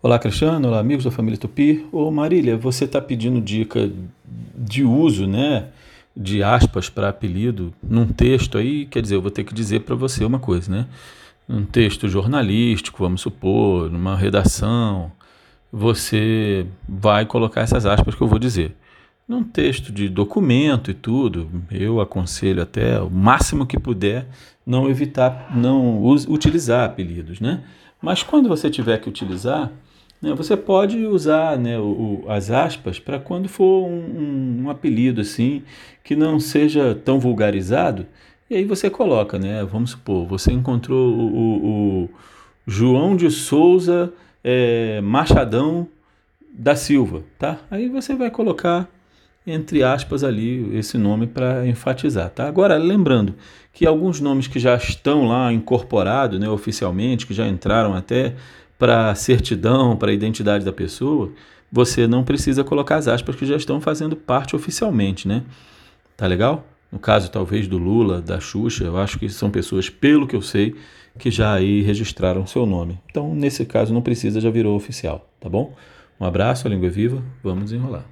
Olá, Cristiano. Olá, amigos da família Tupi. Ô, Marília, você está pedindo dica de uso, né, de aspas para apelido num texto aí, quer dizer, eu vou ter que dizer para você uma coisa, né? Num texto jornalístico, vamos supor, numa redação, você vai colocar essas aspas que eu vou dizer. Num texto de documento e tudo, eu aconselho até o máximo que puder não evitar, não utilizar apelidos, né? Mas quando você tiver que utilizar, né, você pode usar né, o, as aspas para quando for um, um, um, apelido assim que não seja tão vulgarizado. E aí você coloca, né? Vamos supor, você encontrou o, o João de Souza é, Machadão da Silva, tá? Aí você vai colocar entre aspas ali esse nome para enfatizar, tá? Agora lembrando que alguns nomes que já estão lá incorporados, né, oficialmente, que já entraram até para certidão, para a identidade da pessoa, você não precisa colocar as aspas que já estão fazendo parte oficialmente, né? Tá legal? No caso, talvez, do Lula, da Xuxa, eu acho que são pessoas, pelo que eu sei, que já aí registraram seu nome. Então, nesse caso, não precisa, já virou oficial, tá bom? Um abraço, a língua é viva, vamos desenrolar.